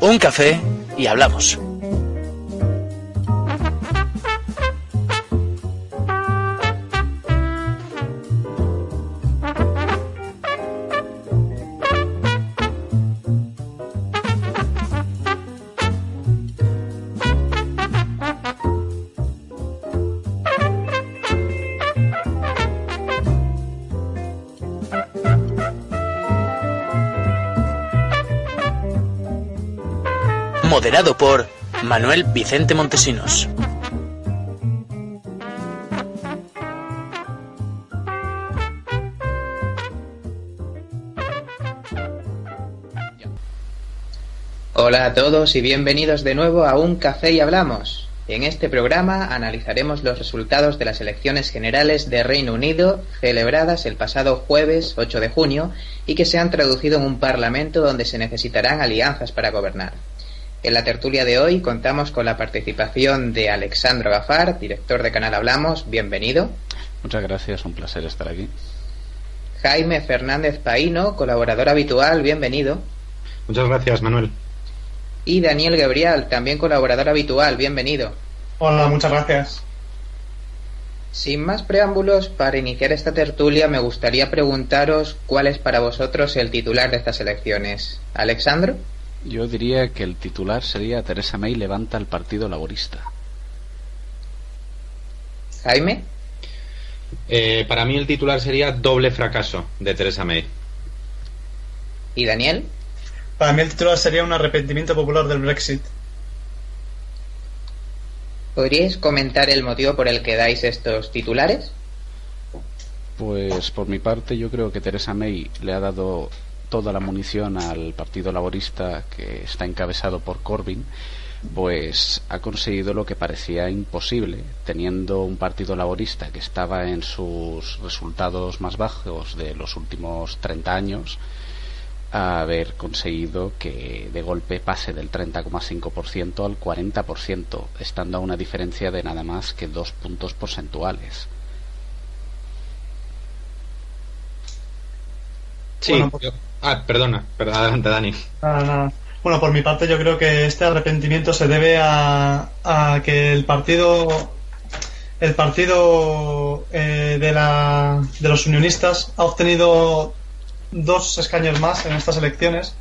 Un café y hablamos. Moderado por Manuel Vicente Montesinos. Hola a todos y bienvenidos de nuevo a Un Café y Hablamos. En este programa analizaremos los resultados de las elecciones generales de Reino Unido celebradas el pasado jueves 8 de junio y que se han traducido en un parlamento donde se necesitarán alianzas para gobernar. En la tertulia de hoy contamos con la participación de Alexandro Gafar, director de Canal Hablamos. Bienvenido. Muchas gracias, un placer estar aquí. Jaime Fernández Paino, colaborador habitual. Bienvenido. Muchas gracias, Manuel. Y Daniel Gabriel, también colaborador habitual. Bienvenido. Hola, muchas gracias. Sin más preámbulos, para iniciar esta tertulia me gustaría preguntaros cuál es para vosotros el titular de estas elecciones. Alexandro. Yo diría que el titular sería Teresa May levanta el Partido Laborista. Jaime. Eh, para mí el titular sería doble fracaso de Teresa May. ¿Y Daniel? Para mí el titular sería un arrepentimiento popular del Brexit. ¿Podríais comentar el motivo por el que dais estos titulares? Pues por mi parte yo creo que Teresa May le ha dado toda la munición al Partido Laborista que está encabezado por Corbyn, pues ha conseguido lo que parecía imposible, teniendo un Partido Laborista que estaba en sus resultados más bajos de los últimos 30 años, haber conseguido que de golpe pase del 30,5% al 40%, estando a una diferencia de nada más que dos puntos porcentuales. Sí, bueno, yo... Ah, perdona, pero adelante, Dani. Nada, nada. Bueno, por mi parte, yo creo que este arrepentimiento se debe a, a que el partido, el partido eh, de, la, de los unionistas ha obtenido dos escaños más en estas elecciones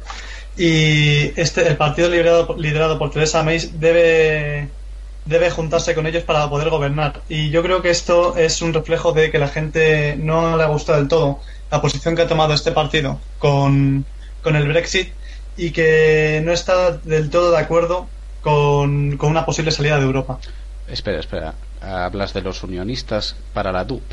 y este, el partido liderado, liderado por Teresa May debe, debe juntarse con ellos para poder gobernar. Y yo creo que esto es un reflejo de que la gente no le ha gustado del todo la posición que ha tomado este partido con, con el Brexit y que no está del todo de acuerdo con, con, una posible salida de Europa. Espera, espera. Hablas de los unionistas para la DUP.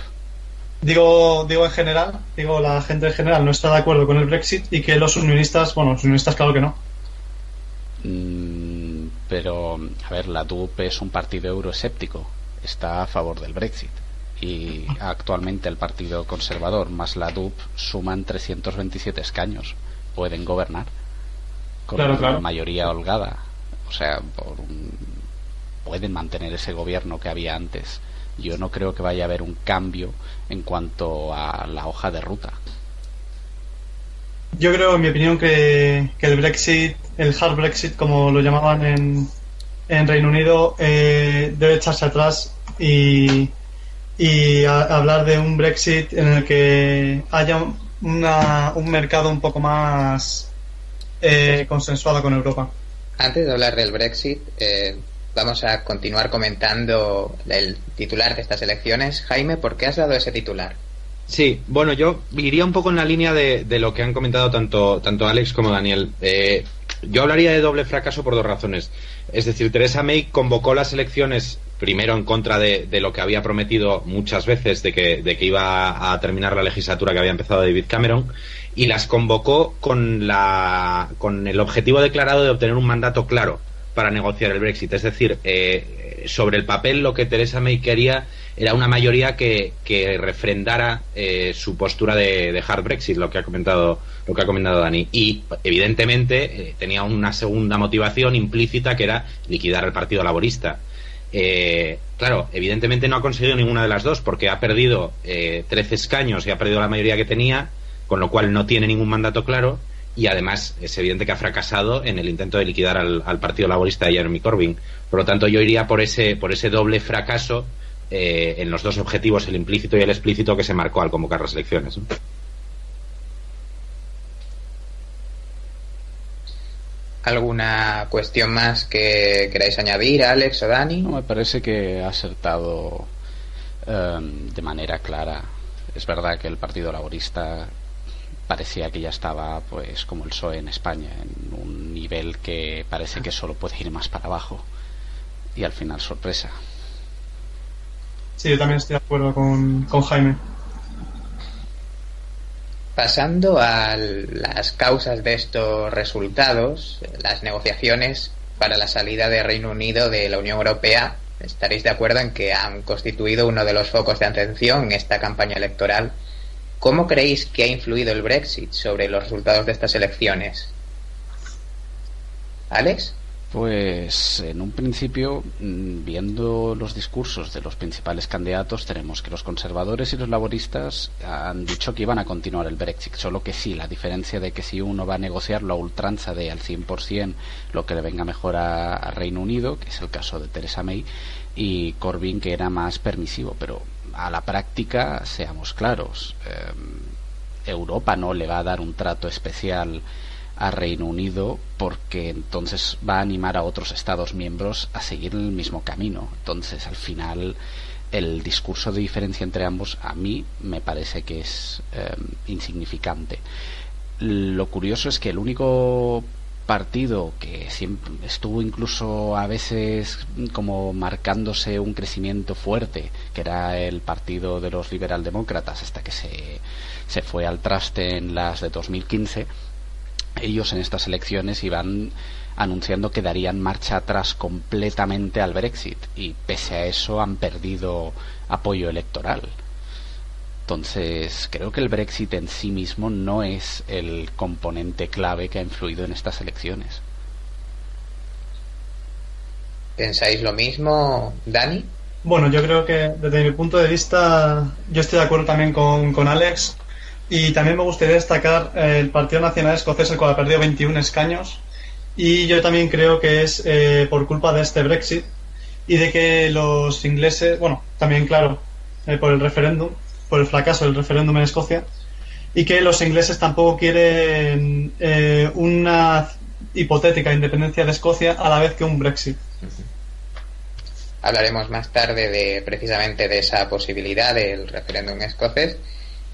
Digo, digo en general, digo la gente en general no está de acuerdo con el Brexit y que los unionistas, bueno, los unionistas claro que no. Mm, pero, a ver, la DUP es un partido euroescéptico. Está a favor del Brexit y actualmente el Partido Conservador más la DUP suman 327 escaños. Pueden gobernar con claro, una claro. mayoría holgada. O sea, por un... pueden mantener ese gobierno que había antes. Yo no creo que vaya a haber un cambio en cuanto a la hoja de ruta. Yo creo, en mi opinión, que, que el Brexit, el hard Brexit, como lo llamaban en, en Reino Unido, eh, debe echarse atrás y, y a, hablar de un Brexit en el que haya una, un mercado un poco más eh, consensuado con Europa. Antes de hablar del Brexit, eh, vamos a continuar comentando el titular de estas elecciones. Jaime, ¿por qué has dado ese titular? Sí, bueno, yo iría un poco en la línea de, de lo que han comentado tanto, tanto Alex como Daniel. Eh, yo hablaría de doble fracaso por dos razones. Es decir, Teresa May convocó las elecciones primero en contra de, lo que había prometido muchas veces de que, de que, iba a terminar la legislatura que había empezado David Cameron y las convocó con, la, con el objetivo declarado de obtener un mandato claro para negociar el Brexit. Es decir, eh, sobre el papel lo que Teresa May quería era una mayoría que, refrendara eh, su postura de, hard Brexit, lo que ha comentado lo que ha comentado Dani. Y evidentemente eh, tenía una segunda motivación implícita que era liquidar al Partido Laborista. Eh, claro, evidentemente no ha conseguido ninguna de las dos porque ha perdido eh, 13 escaños y ha perdido la mayoría que tenía, con lo cual no tiene ningún mandato claro. y además es evidente que ha fracasado en el intento de liquidar al, Partido Laborista de Jeremy Corbyn. Por lo tanto, yo iría por ese, por ese doble fracaso eh, en los dos objetivos, el implícito y el explícito, que se marcó al convocar las elecciones. ¿Alguna cuestión más que queráis añadir, Alex o Dani? No, me parece que ha acertado em, de manera clara. Es verdad que el Partido Laborista parecía que ya estaba, pues, como el PSOE en España, en un nivel que parece que solo puede ir más para abajo. Y al final, sorpresa. Sí, yo también estoy de acuerdo con, con Jaime. Pasando a las causas de estos resultados, las negociaciones para la salida de Reino Unido de la Unión Europea, estaréis de acuerdo en que han constituido uno de los focos de atención en esta campaña electoral. ¿Cómo creéis que ha influido el Brexit sobre los resultados de estas elecciones? ¿Alex? Pues en un principio, mm, viendo los discursos de los principales candidatos, tenemos que los conservadores y los laboristas han dicho que iban a continuar el Brexit, solo que sí, la diferencia de que si uno va a negociarlo a ultranza de al 100% lo que le venga mejor a, Reino Unido, que es el caso de Theresa May, y Corbyn que era más permisivo, pero a la práctica, seamos claros, eh, Europa no le va a dar un trato especial a Reino Unido porque entonces va a animar a otros Estados miembros a seguir el mismo camino. Entonces, al final, el discurso de diferencia entre ambos a mí me parece que es em, insignificante. Lo curioso es que el único partido que siempre estuvo incluso a veces como marcándose un crecimiento fuerte, que era el partido de los liberaldemócratas hasta que se, se fue al traste en las de 2015, ellos en estas elecciones iban anunciando que darían marcha atrás completamente al Brexit y pese a eso han perdido apoyo electoral. Entonces, creo que el Brexit en sí mismo no es el componente clave que ha influido en estas elecciones. ¿Pensáis lo mismo, Dani? Bueno, yo creo que desde mi punto de vista, yo estoy de acuerdo también con, con Alex. Y también me gustaría destacar eh, el Partido Nacional Escocés, el cual ha perdido 21 escaños. Y yo también creo que es eh, por culpa de este Brexit y de que los ingleses, bueno, también claro, eh, por el referéndum, por el fracaso del referéndum en Escocia, y que los ingleses tampoco quieren una hipotética independencia de Escocia a la vez que un Brexit. Hablaremos más tarde de precisamente de esa posibilidad del referéndum escocés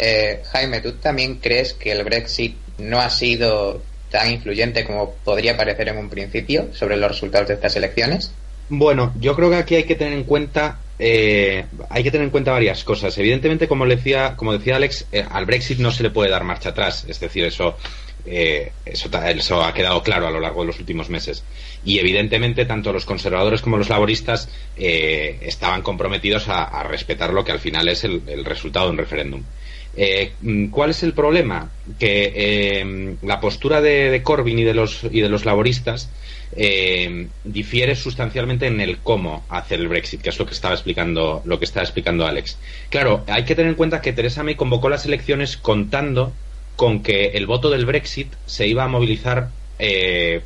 eh, Jaime, ¿tú también crees que el Brexit no ha sido tan influyente como podría parecer en un principio sobre los resultados de estas elecciones? Bueno, yo creo que aquí hay que tener en cuenta eh, hay que tener en cuenta varias cosas. Evidentemente, como decía, como decía Alex, eh, al Brexit no se le puede dar marcha atrás. Es decir, eso, eso, eso, ha quedado claro a lo largo de los últimos meses. Y evidentemente, tanto los conservadores como los laboristas estaban comprometidos a, respetar lo que al final es el resultado de un referéndum. Eh, ¿Cuál es el problema? Que eh, la postura de, Corbyn y de los, y de los laboristas eh, difiere sustancialmente en el cómo hacer el Brexit, que es lo que estaba explicando, lo que estaba explicando Alex. Claro, hay que tener en cuenta que Theresa May convocó las elecciones contando con que el voto del Brexit se iba a movilizar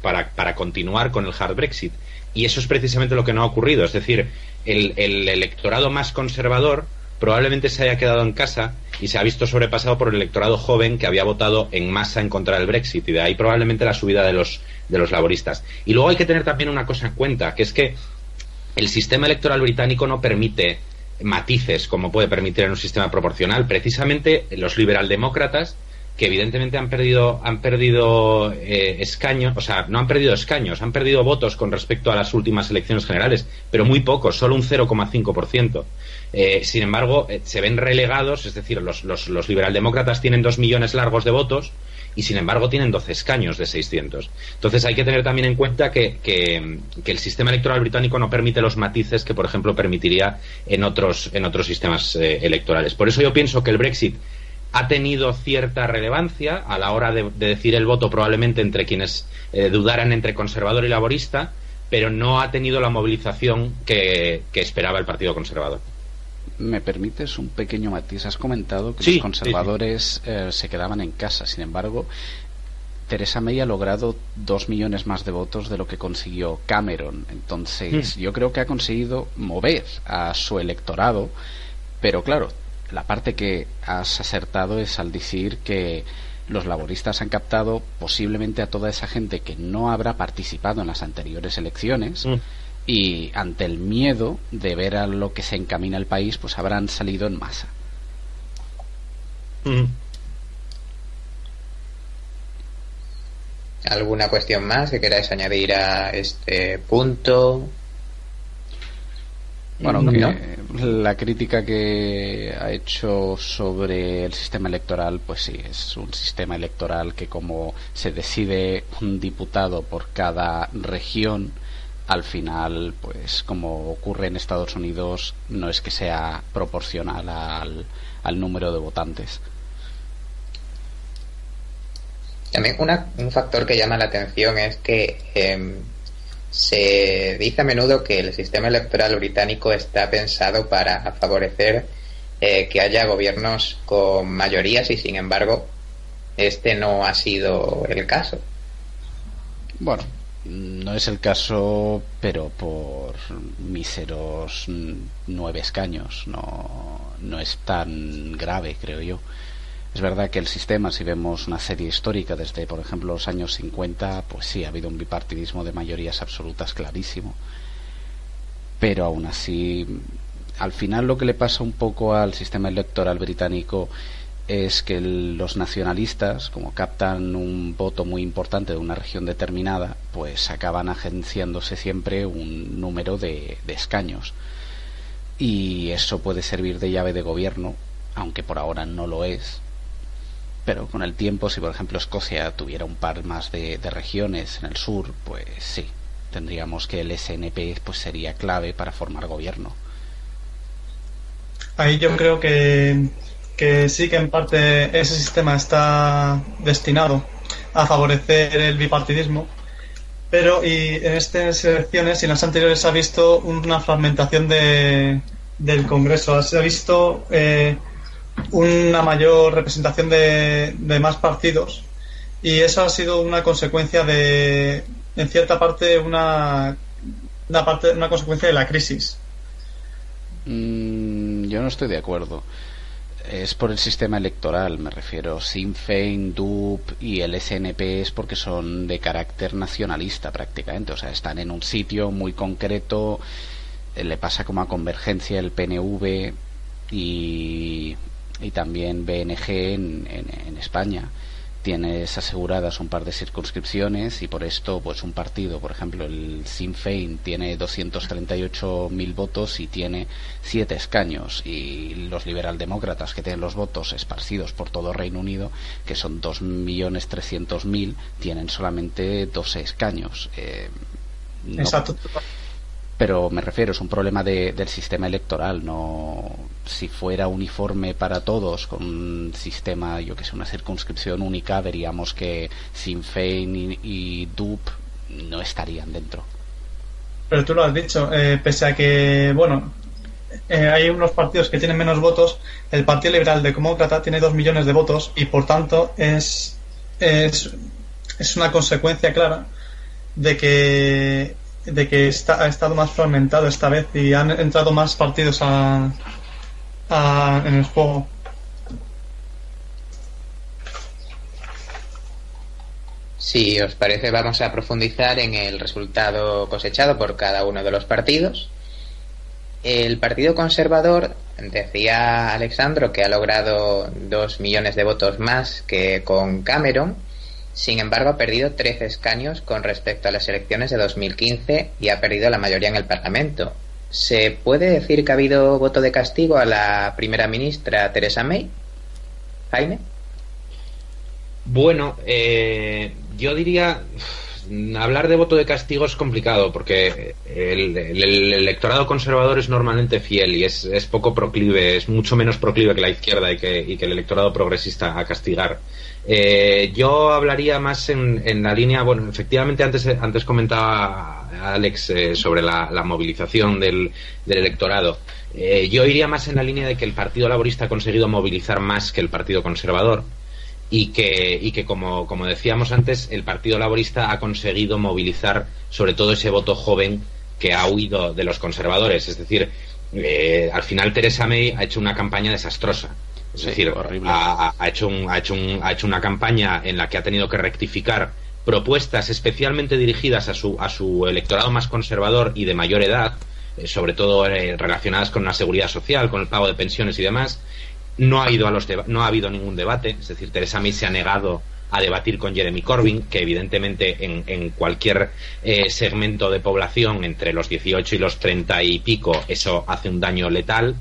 para, para continuar con el hard Brexit. Y eso es precisamente lo que no ha ocurrido. Es decir, el, el electorado más conservador probablemente se haya quedado en casa y se ha visto sobrepasado por el electorado joven que había votado en masa en contra del Brexit y de ahí probablemente la subida de los, de los laboristas. Y luego hay que tener también una cosa en cuenta, que es que el sistema electoral británico no permite matices como puede permitir en un sistema proporcional. Precisamente los liberaldemócratas que evidentemente han perdido han perdido eh, escaños, o sea, no han perdido escaños, han perdido votos con respecto a las últimas elecciones generales, pero muy pocos, solo un 0,5%. Eh, sin embargo, eh, se ven relegados, es decir, los, los, los, liberaldemócratas tienen dos millones largos de votos y sin embargo tienen 12 escaños de 600. Entonces hay que tener también en cuenta que, que, que, el sistema electoral británico no permite los matices que, por ejemplo, permitiría en otros, en otros sistemas electorales. Por eso yo pienso que el Brexit ha tenido cierta relevancia a la hora de, decir el voto probablemente entre quienes eh, dudaran entre conservador y laborista, pero no ha tenido la movilización que, esperaba el Partido Conservador. ¿Me permites un pequeño matiz? Has comentado que los conservadores eh, se quedaban en casa. Sin embargo, Teresa May ha logrado dos millones más de votos de lo que consiguió Cameron. Entonces, hmm. yo creo que ha conseguido mover a su electorado, pero claro, la parte que has acertado es al decir que los laboristas han captado posiblemente a toda esa gente que no habrá participado en las anteriores elecciones hmm. y ante el miedo de ver a lo que se encamina el país, pues habrán salido en masa. Hmm. ¿Alguna cuestión más que queráis añadir a este punto? Bueno, la crítica que ha hecho sobre el sistema electoral, pues sí, es un sistema electoral que como se decide un diputado por cada región, al final, pues como ocurre en Estados Unidos, no es que sea proporcional al, al número de votantes. También un factor que llama la atención es que em, se dice a menudo que el sistema electoral británico está pensado para favorecer eh, que haya gobiernos con mayorías y sin embargo este no ha sido el caso. Bueno, no es el caso, pero por míseros nueve escaños. No, no es tan grave, creo yo. Es verdad que el sistema, si vemos una serie histórica desde, por ejemplo, los años 50, pues sí, ha habido un bipartidismo de mayorías absolutas clarísimo. Pero aún así, al final lo que le pasa un poco al sistema electoral británico es que los nacionalistas, como captan un voto muy importante de una región determinada, pues acaban agenciándose siempre un número de, de escaños. Y eso puede servir de llave de gobierno, aunque por ahora no lo es, pero con el tiempo, si por ejemplo Escocia tuviera un par más de, regiones en el sur, pues sí, tendríamos que el SNP pues sería clave para formar gobierno. Ahí yo creo que, que sí que en parte ese sistema está destinado a favorecer el bipartidismo, pero y en estas elecciones y en las anteriores ha visto una fragmentación de, del Congreso, se ha visto eh, una mayor representación de, más partidos y eso ha sido una consecuencia de, en cierta parte, una, una, parte, una consecuencia de la crisis. Mm, yo no estoy de acuerdo. Es por el sistema electoral, me refiero. Sinn Féin, DUP y el SNP es porque son de carácter nacionalista prácticamente. O sea, están en un sitio muy concreto. Eh, le pasa como a Convergencia el PNV y y también BNG en, en, España. Tienes aseguradas un par de circunscripciones y por esto pues un partido por ejemplo el Sinn Féin tiene 238.000 votos y tiene 7 escaños y los liberaldemócratas que tienen los votos esparcidos por todo Reino Unido que son 2.300.000 tienen solamente 12 escaños. Eh, Exacto. Pero me refiero, es un problema del sistema electoral, no si fuera uniforme para todos con un sistema, yo que sé, una circunscripción única, veríamos que Sinn Féin y, DUP no estarían dentro. Pero tú lo has dicho, eh, pese a que, bueno, eh, hay unos partidos que tienen menos votos, el Partido Liberal Demócrata tiene dos millones de votos y por tanto es, es, es una consecuencia clara de que de que está, ha estado más fragmentado esta vez y han entrado más partidos a, en el juego. Si os parece, vamos a profundizar en el resultado cosechado por cada uno de los partidos. El Partido Conservador, decía Alexandro, que ha logrado dos millones de votos más que con Cameron sin embargo, ha perdido 13 escaños con respecto a las elecciones de 2015 y ha perdido la mayoría en el Parlamento. ¿Se puede decir que ha habido voto de castigo a la primera ministra Teresa May? Jaime. Bueno, eh, yo diría hablar de voto de castigo es complicado porque el, electorado conservador es normalmente fiel y es, poco proclive, es mucho menos proclive que la izquierda y que, y que el electorado progresista a castigar. Eh, yo hablaría más en, la línea, bueno, efectivamente antes, antes comentaba Alex eh, sobre la, movilización del, electorado. Eh, yo iría más en la línea de que el Partido Laborista ha conseguido movilizar más que el Partido Conservador y que, y que como, como decíamos antes, el Partido Laborista ha conseguido movilizar sobre todo ese voto joven que ha huido de los conservadores. Es decir, eh, al final Teresa May ha hecho una campaña desastrosa. Es decir, ha, hecho ha, hecho ha hecho una campaña en la que ha tenido que rectificar propuestas especialmente dirigidas a su, a su electorado más conservador y de mayor edad, eh, sobre todo eh, relacionadas con la seguridad social, con el pago de pensiones y demás. No ha, ido a los no ha habido ningún debate, es decir, Teresa May se ha negado a debatir con Jeremy Corbyn, que evidentemente en, cualquier eh, segmento de población entre los 18 y los 30 y pico eso hace un daño letal.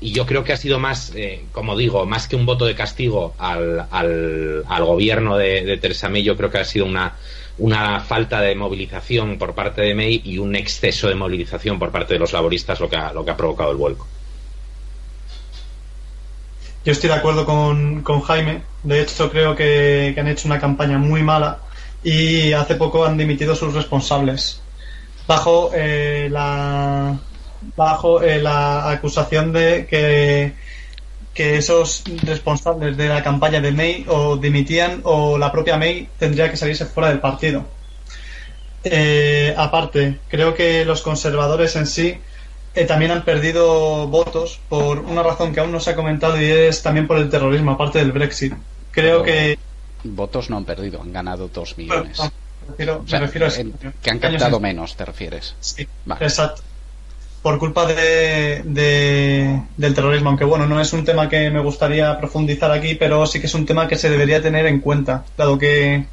Y yo creo que ha sido más, eh, como digo, más que un voto de castigo al, al, al gobierno de, de, Theresa May, yo creo que ha sido una, una falta de movilización por parte de May y un exceso de movilización por parte de los laboristas lo que ha, lo que ha provocado el vuelco. Yo estoy de acuerdo con, con Jaime. De hecho, creo que, han hecho una campaña muy mala y hace poco han dimitido sus responsables bajo eh, la bajo eh, la acusación de que, que esos responsables de la campaña de May o dimitían o la propia May tendría que salirse fuera del partido. Eh, aparte, creo que los conservadores en sí eh, también han perdido votos por una razón que aún no se ha comentado y es también por el terrorismo, aparte del Brexit. Creo que. Votos no han perdido, han ganado dos millones. Bueno, no, me refiero, o sea, me refiero a. Que han captado menos, te refieres. Sí, vale. exacto. Por culpa de, de, del terrorismo, aunque bueno, no es un tema que me gustaría profundizar aquí, pero sí que es un tema que se debería tener en cuenta, dado que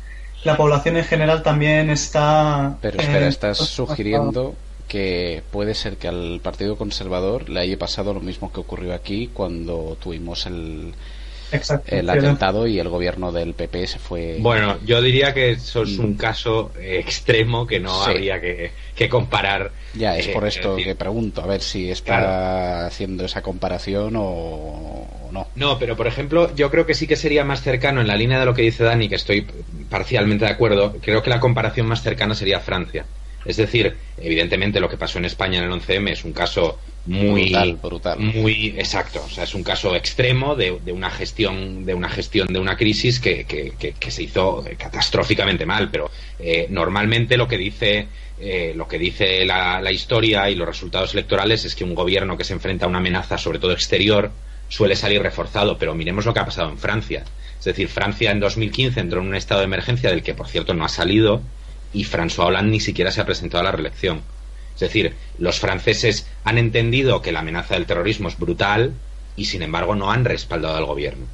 la población en general también está. Pero espera, eh, estás sugiriendo que puede ser que al Partido Conservador le haya pasado lo mismo que ocurrió aquí cuando tuvimos el, Exacto, el atentado y el gobierno del PP se fue. Bueno, yo diría que eso es un caso extremo que no sí. habría que, que, comparar. Ya, es por esto decir, que pregunto, a ver si está claro. haciendo esa comparación o, o, no. No, pero por ejemplo, yo creo que sí que sería más cercano en la línea de lo que dice Dani, que estoy parcialmente de acuerdo. Creo que la comparación más cercana sería Francia. Es decir, evidentemente lo que pasó en España en el 11M es un caso muy brutal, brutal. muy exacto, o sea, es un caso extremo de, de una gestión de una gestión de una crisis que, que, que, que se hizo catastróficamente mal, pero eh, normalmente lo que dice eh, lo que dice la, la historia y los resultados electorales es que un gobierno que se enfrenta a una amenaza, sobre todo exterior, suele salir reforzado, pero miremos lo que ha pasado en Francia. Es decir, Francia en 2015 entró en un estado de emergencia del que, por cierto, no ha salido y François Hollande ni siquiera se ha presentado a la reelección. Es decir, los franceses han entendido que la amenaza del terrorismo es brutal y sin embargo no han respaldado al gobierno.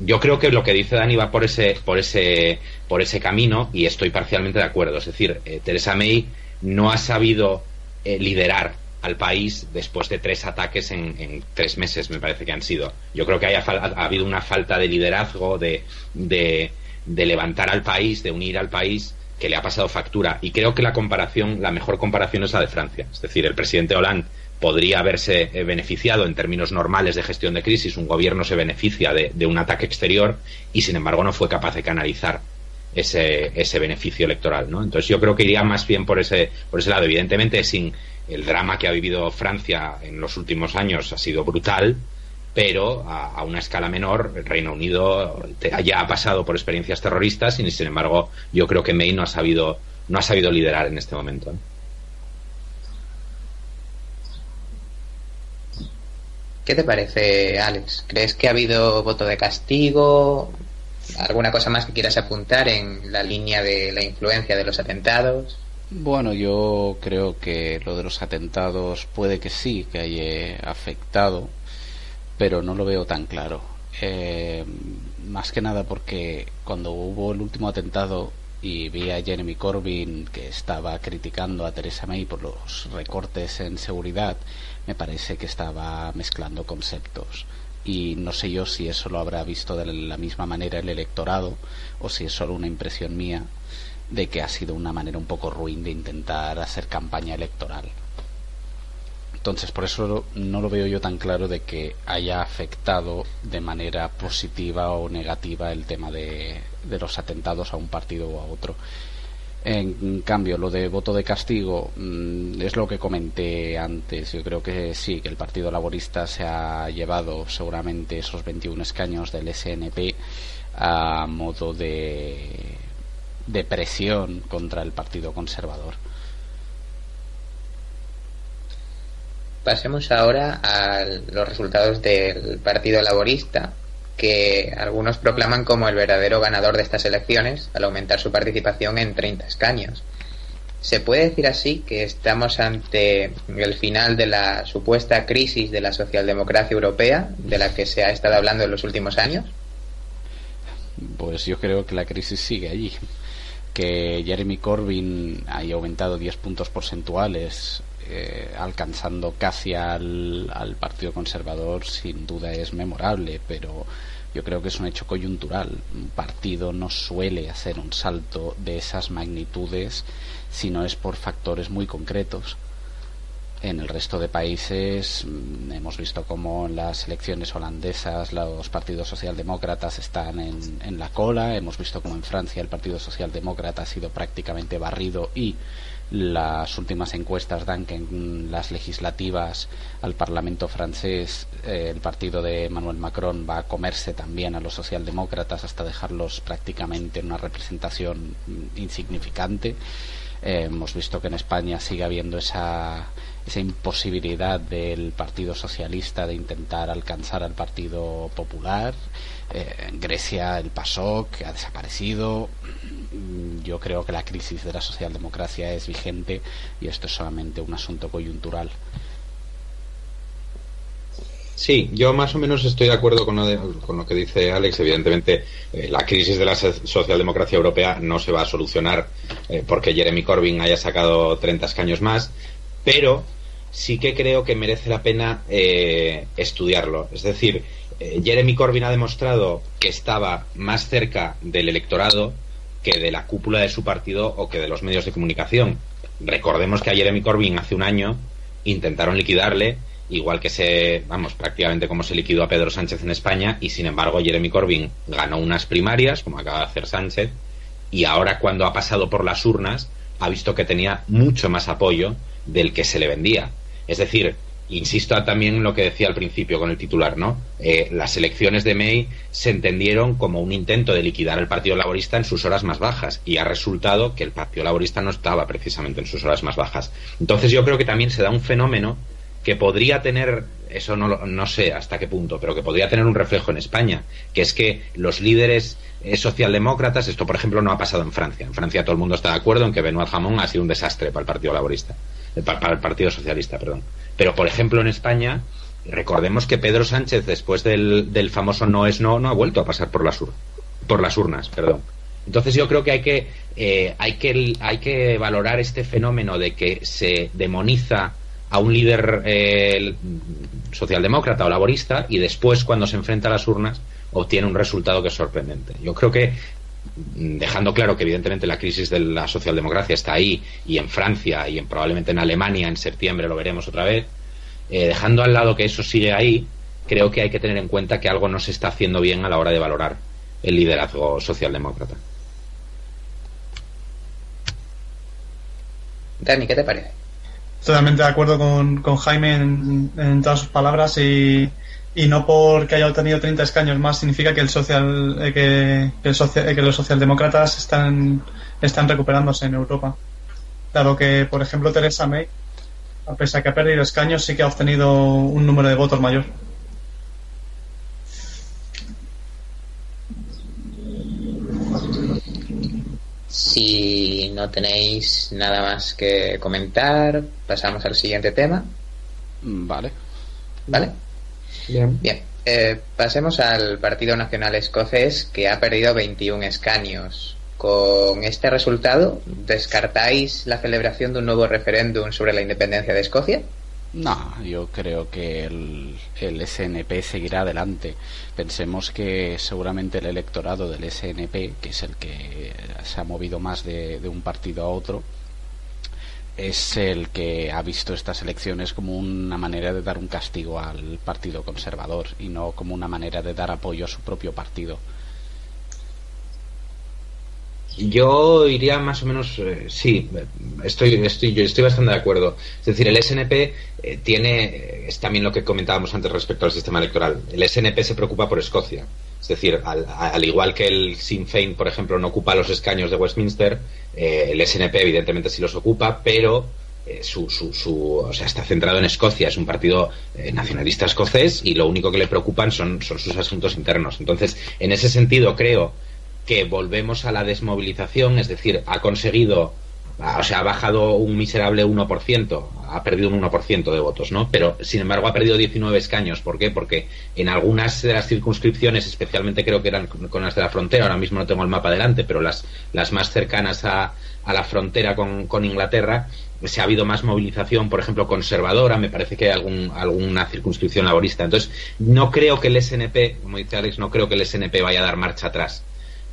Yo creo que lo que dice Dani va por ese, por ese, por ese camino y estoy parcialmente de acuerdo. Es decir, eh, Theresa May no ha sabido eh, liderar al país después de tres ataques en, tres meses, me parece que han sido. Yo creo que haya, ha habido una falta de liderazgo, de, de, de levantar al país, de unir al país que le ha pasado factura. Y creo que la comparación, la mejor comparación es la de Francia. Es decir, el presidente Hollande podría haberse beneficiado en términos normales de gestión de crisis, un gobierno se beneficia de, de un ataque exterior y sin embargo no fue capaz de canalizar ese, ese beneficio electoral. ¿no? Entonces yo creo que iría más bien por ese, por ese lado. Evidentemente, sin el drama que ha vivido Francia en los últimos años ha sido brutal, pero a, a, una escala menor, el Reino Unido ya ha pasado por experiencias terroristas y sin embargo yo creo que May no ha sabido, no ha sabido liderar en este momento. ¿eh? ¿Qué te parece, Alex? ¿Crees que ha habido voto de castigo? ¿Alguna cosa más que quieras apuntar en la línea de la influencia de los atentados? Bueno, yo creo que lo de los atentados puede que sí, que haya afectado, pero no lo veo tan claro. Eh, más que nada porque cuando hubo el último atentado y vi a Jeremy Corbyn que estaba criticando a Theresa May por los recortes en seguridad, me parece que estaba mezclando conceptos. Y no sé yo si eso lo habrá visto de la misma manera el electorado o si es solo una impresión mía de que ha sido una manera un poco ruin de intentar hacer campaña electoral. Entonces, por eso no lo veo yo tan claro de que haya afectado de manera positiva o negativa el tema de, los atentados a un partido o a otro. En cambio, lo de voto de castigo mmm, es lo que comenté antes. Yo creo que sí, que el Partido Laborista se ha llevado seguramente esos 21 escaños del SNP a modo de presión contra el Partido Conservador. Pasemos ahora a los resultados del Partido Laborista, que algunos proclaman como el verdadero ganador de estas elecciones al aumentar su participación en 30 escaños. ¿Se puede decir así que estamos ante el final de la supuesta crisis de la socialdemocracia europea de la que se ha estado hablando en los últimos años? Pues yo creo que la crisis sigue allí. Que Jeremy Corbyn haya aumentado 10 puntos porcentuales, eh, alcanzando casi al, Partido Conservador, sin duda es memorable, pero yo creo que es un hecho coyuntural. Un partido no suele hacer un salto de esas magnitudes si no es por factores muy concretos. En el resto de países mm, hemos visto cómo en las elecciones holandesas los partidos socialdemócratas están en, en la cola, hemos visto cómo en Francia el Partido Socialdemócrata ha sido prácticamente barrido y las últimas encuestas dan que en las legislativas al Parlamento francés eh, el partido de Emmanuel Macron va a comerse también a los socialdemócratas hasta dejarlos prácticamente en una representación insignificante. Eh, hemos visto que en España sigue habiendo esa, esa imposibilidad del Partido Socialista de intentar alcanzar al Partido Popular. Eh, en Grecia el PASOK ha desaparecido. Mm, yo creo que la crisis de la socialdemocracia es vigente y esto es solamente un asunto coyuntural. Sí, yo más o menos estoy de acuerdo con lo, que dice Alex. Evidentemente, eh, la crisis de la socialdemocracia europea no se va a solucionar eh, porque Jeremy Corbyn haya sacado 30 escaños más, pero sí que creo que merece la pena eh, estudiarlo. Es decir, eh, Jeremy Corbyn ha demostrado que estaba más cerca del electorado que de la cúpula de su partido o que de los medios de comunicación. Recordemos que a Jeremy Corbyn hace un año intentaron liquidarle igual que se, vamos, prácticamente como se liquidó a Pedro Sánchez en España, y sin embargo Jeremy Corbyn ganó unas primarias, como acaba de hacer Sánchez, y ahora cuando ha pasado por las urnas, ha visto que tenía mucho más apoyo del que se le vendía. Es decir, insisto también en lo que decía al principio con el titular, ¿no? Eh, las elecciones de May se entendieron como un intento de liquidar al Partido Laborista en sus horas más bajas y ha resultado que el Partido Laborista no estaba precisamente en sus horas más bajas. Entonces yo creo que también se da un fenómeno que podría tener, eso no, no sé hasta qué punto, pero que podría tener un reflejo en España, que es que los líderes eh, socialdemócratas, esto por ejemplo no ha pasado en Francia. En Francia todo el mundo está de acuerdo en que Benoit Hamon ha sido un desastre para el Partido Laborista, para, para el Partido Socialista, perdón. Pero por ejemplo en España, recordemos que Pedro Sánchez después del, del famoso no es no, no ha vuelto a pasar por las, ur por las urnas, perdón. Entonces yo creo que hay que, eh, hay que hay que valorar este fenómeno de que se demoniza a un líder eh, socialdemócrata o laborista y después cuando se enfrenta a las urnas obtiene un resultado que es sorprendente. Yo creo que dejando claro que evidentemente la crisis de la socialdemocracia está ahí y en Francia y en, probablemente en Alemania en septiembre lo veremos otra vez, eh, dejando al lado que eso sigue ahí, creo que hay que tener en cuenta que algo no se está haciendo bien a la hora de valorar el liderazgo socialdemócrata. Dani, ¿qué te parece? Totalmente de acuerdo con, con Jaime en, en, todas sus palabras y, y, no porque haya obtenido 30 escaños más significa que el social eh, que, que, el social, eh, que los socialdemócratas están, están recuperándose en Europa. Dado que, por ejemplo, Theresa May, a pesar de que ha perdido escaños, sí que ha obtenido un número de votos mayor. Si no tenéis nada más que comentar, pasamos al siguiente tema. Vale. ¿Vale? Bien. Bien. Eh, pasemos al Partido Nacional Escocés, que ha perdido 21 escaños. Con este resultado, ¿descartáis la celebración de un nuevo referéndum sobre la independencia de Escocia? No, yo creo que el, el, SNP seguirá adelante. Pensemos que seguramente el electorado del SNP, que es el que se ha movido más de, de, un partido a otro, es el que ha visto estas elecciones como una manera de dar un castigo al Partido Conservador y no como una manera de dar apoyo a su propio partido. Yo iría más o menos, eh, sí, estoy, estoy, yo estoy bastante de acuerdo. Es decir, el SNP eh, tiene, es también lo que comentábamos antes respecto al sistema electoral. El SNP se preocupa por Escocia. Es decir, al, igual que el Sinn Féin, por ejemplo, no ocupa los escaños de Westminster, eh, el SNP evidentemente sí los ocupa, pero eh, su, su, o sea, está centrado en Escocia, es un partido eh, nacionalista escocés y lo único que le preocupan son, son sus asuntos internos. Entonces, en ese sentido, creo que volvemos a la desmovilización, es decir, ha conseguido o sea, ha bajado un miserable 1%, ha perdido un 1% de votos, ¿no? Pero, sin embargo, ha perdido 19 escaños. ¿Por qué? Porque en algunas de las circunscripciones, especialmente creo que eran con las de la frontera, ahora mismo no tengo el mapa delante, pero las, las más cercanas a, a la frontera con, con Inglaterra, se ha habido más movilización, por ejemplo, conservadora, me parece que hay algún, alguna circunscripción laborista. Entonces, no creo que el SNP, como dice Alex, no creo que el SNP vaya a dar marcha atrás.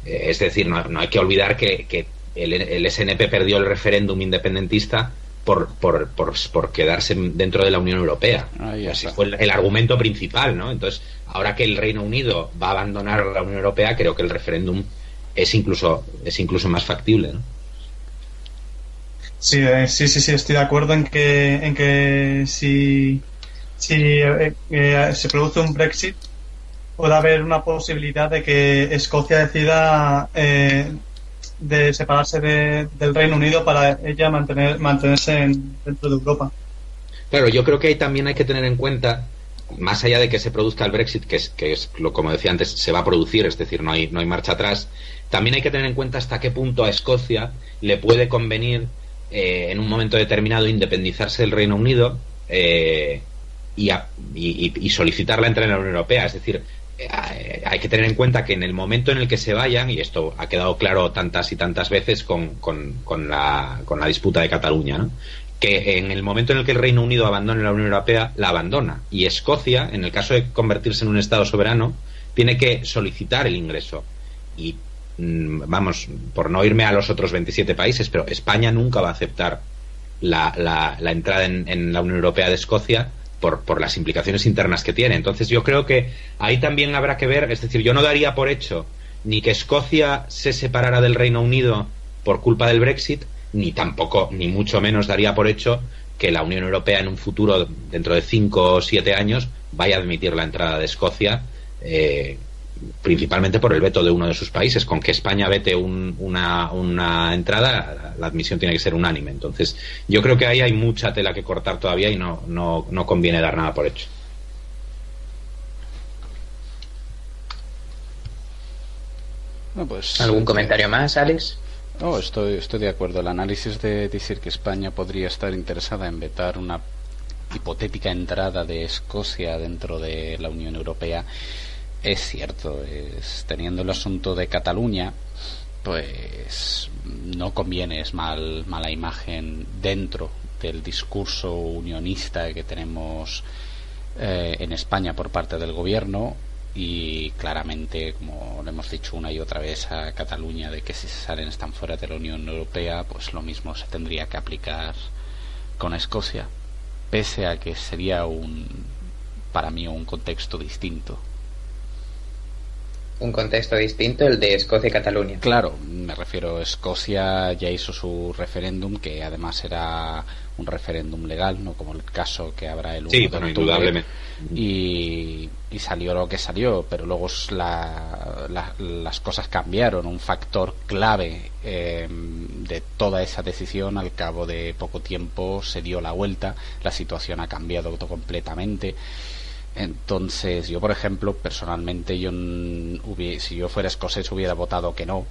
Eh, es decir, no, no, hay que olvidar que el, SNP perdió el referéndum independentista por, por, por, quedarse dentro de la Unión Europea. Así fue el, argumento principal, ¿no? Entonces, ahora que el Reino Unido va a abandonar la Unión Europea, creo que el referéndum es incluso, es incluso más factible, ¿no? Sí, eh, sí, sí, sí, estoy de acuerdo en que, en que si, si eh, eh, se produce un Brexit, puede haber una posibilidad de que Escocia decida de separarse del Reino Unido para ella mantener, mantenerse dentro de Europa. Claro, yo creo que ahí también hay que tener en cuenta, más allá de que se produzca el Brexit, que es, que es lo como decía antes, se va a producir, es decir, no hay, no hay marcha atrás, también hay que tener en cuenta hasta qué punto a Escocia le puede convenir eh, en un momento determinado independizarse del Reino Unido eh, y, y, solicitar la entrada en la Unión Europea. Es decir, hay que tener en cuenta que en el momento en el que se vayan, y esto ha quedado claro tantas y tantas veces con, con, la, con la disputa de Cataluña, que en el momento en el que el Reino Unido abandone la Unión Europea, la abandona. Y Escocia, en el caso de convertirse en un Estado soberano, tiene que solicitar el ingreso. Y mm, vamos, por no irme a los otros 27 países, pero España nunca va a aceptar la, la, entrada en la Unión Europea de Escocia por, por las implicaciones internas que tiene. Entonces yo creo que ahí también habrá que ver, es decir, yo no daría por hecho ni que Escocia se separara del Reino Unido por culpa del Brexit, ni tampoco, ni mucho menos daría por hecho que la Unión Europea en un futuro, dentro de cinco o siete años, vaya a admitir la entrada de Escocia eh, principalmente por el veto de uno de sus países. Con que España vete una, una, entrada, la admisión tiene que ser unánime. Entonces, yo creo que ahí hay mucha tela que cortar todavía y no, no, no conviene dar nada por hecho. Pues, ¿Algún comentario más, Alex? No, estoy, estoy de acuerdo. El análisis de decir que España podría estar interesada en vetar una hipotética entrada de Escocia dentro de la Unión Europea es cierto, es, teniendo el asunto de Cataluña, pues no conviene, es mal, mala imagen dentro del discurso unionista que tenemos eh, en España por parte del gobierno y claramente, como lo hemos dicho una y otra vez a Cataluña, de que si se salen están fuera de la Unión Europea, pues lo mismo se tendría que aplicar con Escocia, pese a que sería un, para mí, un contexto distinto un contexto distinto, el de Escocia y Cataluña. Claro, me refiero, Escocia ya hizo su referéndum, que además era un referéndum legal, no como el caso que habrá el 1 sí, de indudablemente. Y, y, salió lo que salió, pero luego las cosas cambiaron. Un factor clave eh, de toda esa decisión, al cabo de poco tiempo, se dio la vuelta, la situación ha cambiado completamente entonces, yo, por ejemplo, personalmente, yo si yo fuera escocés hubiera votado que no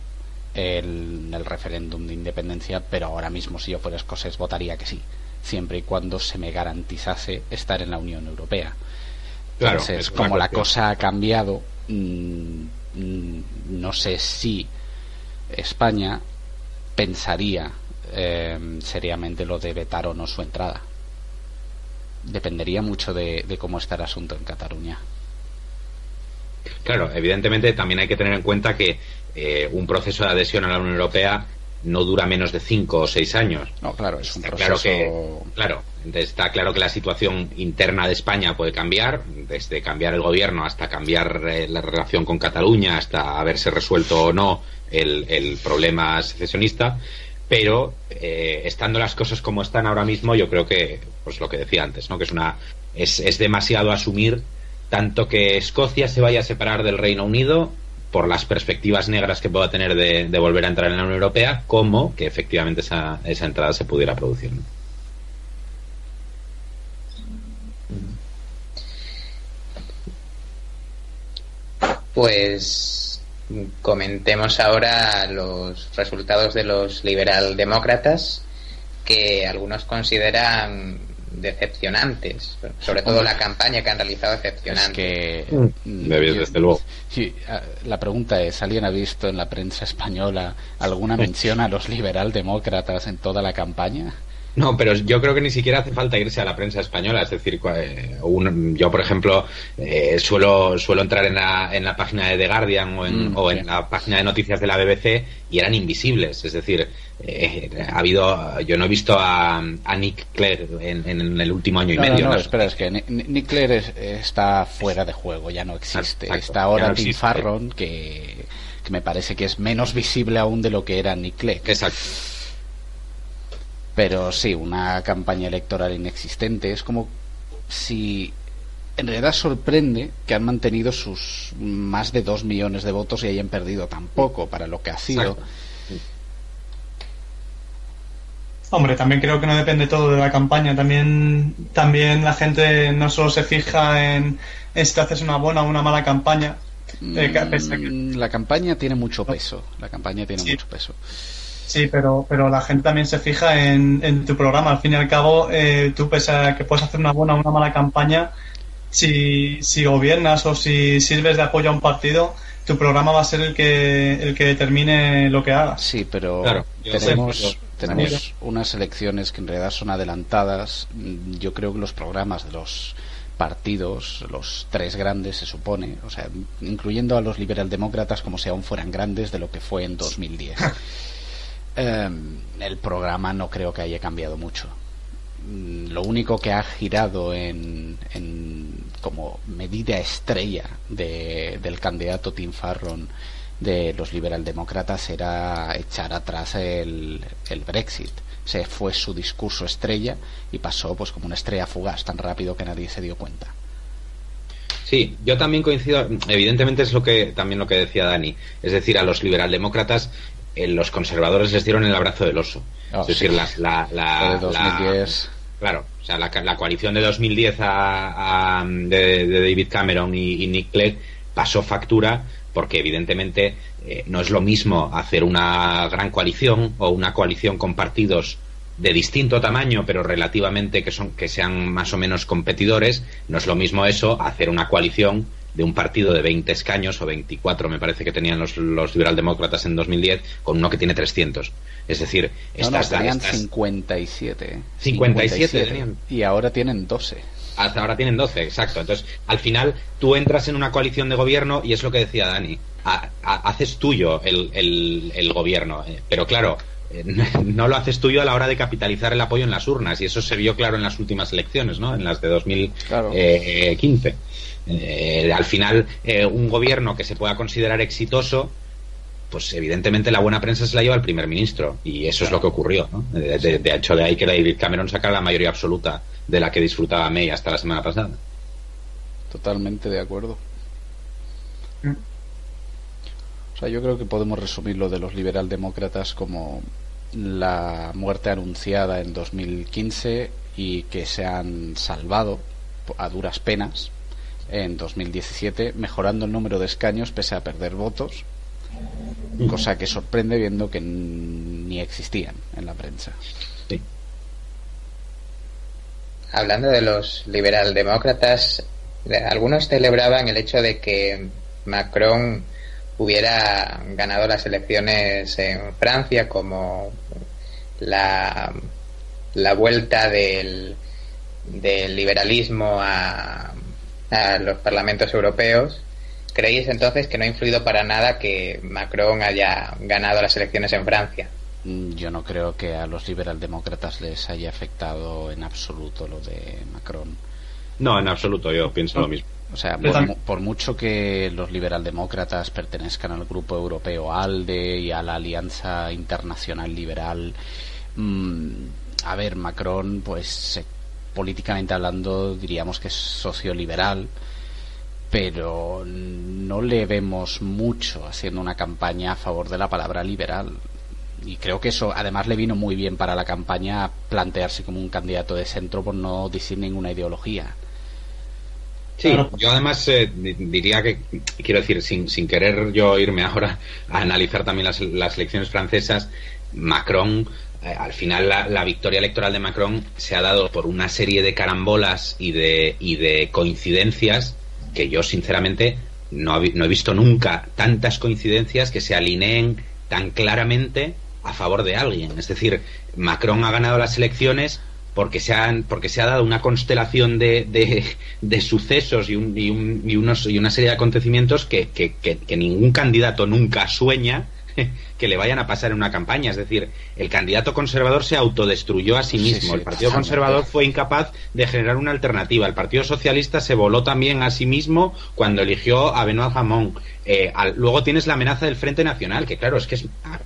en el referéndum de independencia, pero ahora mismo si yo fuera escocés votaría que sí, siempre y cuando se me garantizase estar en la Unión Europea. Entonces, como la cosa ha cambiado, no sé si España pensaría eh, seriamente lo de vetar o no su entrada dependería mucho de, cómo está el asunto en Cataluña. Claro, evidentemente también hay que tener en cuenta que eh, un proceso de adhesión a la Unión Europea no dura menos de cinco o seis años. No, claro, es un está Claro, que, claro, está claro que la situación interna de España puede cambiar, desde cambiar el gobierno hasta cambiar eh, la relación con Cataluña, hasta haberse resuelto o no el, el problema secesionista pero eh, estando las cosas como están ahora mismo yo creo que pues lo que decía antes no que es una es, es demasiado asumir tanto que Escocia se vaya a separar del Reino Unido por las perspectivas negras que pueda tener de, volver a entrar en la Unión Europea, como que efectivamente esa, esa entrada se pudiera producir. Pues comentemos ahora los resultados de los liberal-demócratas, que algunos consideran decepcionantes, sobre todo la campaña que han realizado decepcionante. Es que, mm, desde luego. Sí, la pregunta es, ¿alguien ha visto en la prensa española alguna mención a los liberal-demócratas en toda la campaña? No, pero yo creo que ni siquiera hace falta irse a la prensa española. Es decir, eh, yo, por ejemplo, eh, suelo, suelo entrar en la, en la página de The Guardian o en, mm, la página de noticias de la BBC y eran invisibles. Es decir, eh, ha habido, yo no he visto a, Nick Clare en, el último año y medio. No, no, espera, es que Nick Clare está fuera de juego, ya no existe. está ahora Tim Farron, que, que, me parece que es menos visible aún de lo que era Nick Clegg. Exacto. Pero sí, una campaña electoral inexistente. Es como si en realidad sorprende que han mantenido sus más de dos millones de votos y hayan perdido tan poco para lo que ha sido. Hombre, también creo que no depende todo de la campaña. También, también la gente no solo se fija en, si te haces una buena o una mala campaña. Eh, mm, la campaña tiene mucho peso. La campaña tiene mucho peso. Sí, pero, pero la gente también se fija en, en tu programa. Al fin y al cabo, eh, tú, pese a que puedes hacer una buena o una mala campaña, si, si gobiernas o si sirves de apoyo a un partido, tu programa va a ser el que, el que determine lo que hagas. Sí, pero tenemos, tenemos unas elecciones que en realidad son adelantadas. Yo creo que los programas de los partidos, los tres grandes se supone, o sea, incluyendo a los liberaldemócratas como si aún fueran grandes de lo que fue en 2010. Em, el programa no creo que haya cambiado mucho. Mm, lo único que ha girado en, como medida estrella del candidato Tim Farron de los liberaldemócratas era echar atrás el, el Brexit. Se fue su discurso estrella y pasó pues como una estrella fugaz tan rápido que nadie se dio cuenta. Sí, yo también coincido. Evidentemente es lo que también lo que decía Dani. Es decir, a los liberaldemócratas los conservadores les dieron el abrazo del oso. Ah, es decir, la, la, 2010. claro, o sea, la, coalición de 2010 a, de, David Cameron y, Nick Clegg pasó factura porque evidentemente eh, no es lo mismo hacer una gran coalición o una coalición con partidos de distinto tamaño pero relativamente que son que sean más o menos competidores no es lo mismo eso hacer una coalición de un partido de 20 escaños o 24 me parece que tenían los, los liberaldemócratas en 2010 con uno que tiene 300 es decir estas, tenían 57 57, y ahora tienen 12 hasta ahora tienen 12 exacto. Entonces al final tú entras en una coalición de gobierno y es lo que decía Dani. Haces tuyo el, el, gobierno. Eh, pero claro eh, no lo haces tuyo a la hora de capitalizar el apoyo en las urnas. Y eso se vio claro en las últimas elecciones, ¿no? En las de 2015. Eh, al final, eh, un gobierno que se pueda considerar exitoso, pues evidentemente la buena prensa se la lleva el primer ministro y eso es lo que ocurrió. De, hecho, de ahí que David Cameron sacara la mayoría absoluta de la que disfrutaba May hasta la semana pasada. Totalmente de acuerdo. Mm. O sea, yo creo que podemos resumir lo de los liberaldemócratas como la muerte anunciada en 2015 y que se han salvado a duras penas en 2017, mejorando el número de escaños pese a perder votos, cosa que sorprende viendo que ni existían en la prensa. Hablando de los liberaldemócratas, algunos celebraban el hecho de que Macron hubiera ganado las elecciones en Francia como la, la vuelta del, del liberalismo a, a los parlamentos europeos, ¿creéis entonces que no ha influido para nada que Macron haya ganado las elecciones en Francia? Mm, yo no creo que a los liberaldemócratas les haya afectado en absoluto lo de Macron. No, en absoluto, yo pienso lo mismo. O sea, por, mucho que los liberaldemócratas pertenezcan al grupo europeo ALDE y a la Alianza Internacional Liberal, mm, a ver, Macron, pues políticamente hablando, diríamos que es socioliberal, pero no le vemos mucho haciendo una campaña a favor de la palabra liberal. Y creo que eso además le vino muy bien para la campaña plantearse como un candidato de centro por no decir ninguna ideología. Sí, yo además eh, diría que, quiero decir, sin, sin querer yo irme ahora a analizar también las, las elecciones francesas, Macron, al final la, victoria electoral de Macron se ha dado por una serie de carambolas y de, y de coincidencias que yo sinceramente no, no he visto nunca tantas coincidencias que se alineen tan claramente a favor de alguien. Es decir, Macron ha ganado las elecciones porque se, han, porque se ha dado una constelación de, de, sucesos y, un, y, un, y, unos, y una serie de acontecimientos que, que, ningún candidato nunca sueña que le vayan a pasar en una campaña. Es decir, el candidato conservador se autodestruyó a sí mismo. el Partido Conservador fue incapaz de generar una alternativa. El Partido Socialista se voló también a sí mismo cuando eligió a Benoît Hamon. Eh, luego tienes la amenaza del Frente Nacional, que claro, es que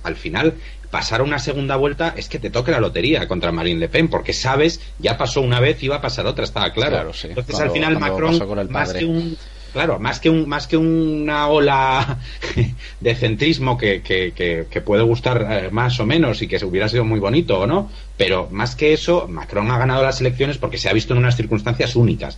al final pasar una segunda vuelta es que te toque la lotería contra Marine Le Pen, porque sabes, ya pasó una vez y va a pasar otra, estaba claro. Entonces al final Macron, más que un Claro, más que, un, más que una ola de centrismo que, que, puede gustar eh, más o menos y que hubiera sido muy bonito o no, pero más que eso, Macron ha ganado las elecciones porque se ha visto en unas circunstancias únicas.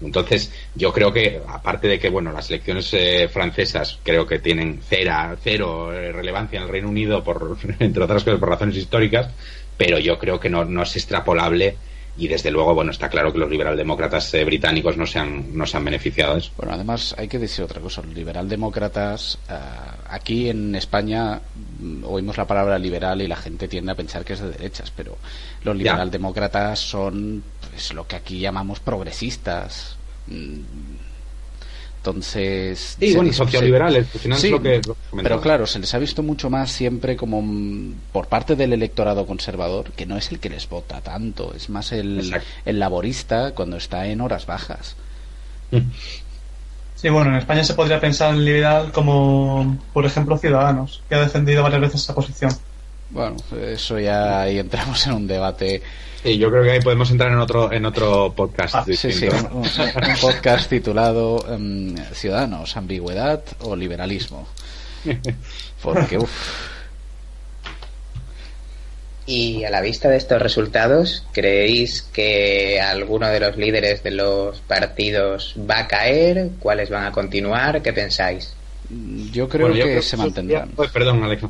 Entonces, yo creo que, aparte de que, bueno, las elecciones eh, francesas creo que tienen cera, cero eh, relevancia en el Reino Unido, por, entre otras cosas, por razones históricas, pero yo creo que no, no es extrapolable y desde luego, bueno, está claro que los liberaldemócratas eh, británicos no se, han, no se han beneficiado de eso. Bueno, además hay que decir otra cosa. Los liberaldemócratas, eh, aquí en España mm, oímos la palabra liberal y la gente tiende a pensar que es de derechas, pero los liberaldemócratas son pues, lo que aquí llamamos progresistas. Mm, entonces. Sí, bueno, socioliberales, Pero claro, se les ha visto mucho más siempre como por parte del electorado conservador, que no es el que les vota tanto, es más el, el laborista cuando está en horas bajas. Sí, bueno, en España se podría pensar en liberal como, por ejemplo, Ciudadanos, que ha defendido varias veces esa posición. Bueno, eso ya ahí entramos en un debate Sí, yo creo que ahí podemos entrar en otro en otro podcast. Ah, sí, sí, un, podcast titulado em, Ciudadanos, ambigüedad o liberalismo. Porque, uff. Y a la vista de estos resultados, ¿creéis que alguno de los líderes de los partidos va a caer? ¿Cuáles van a continuar? ¿Qué pensáis? Yo creo que se mantendrán. Pues, perdón, Alex.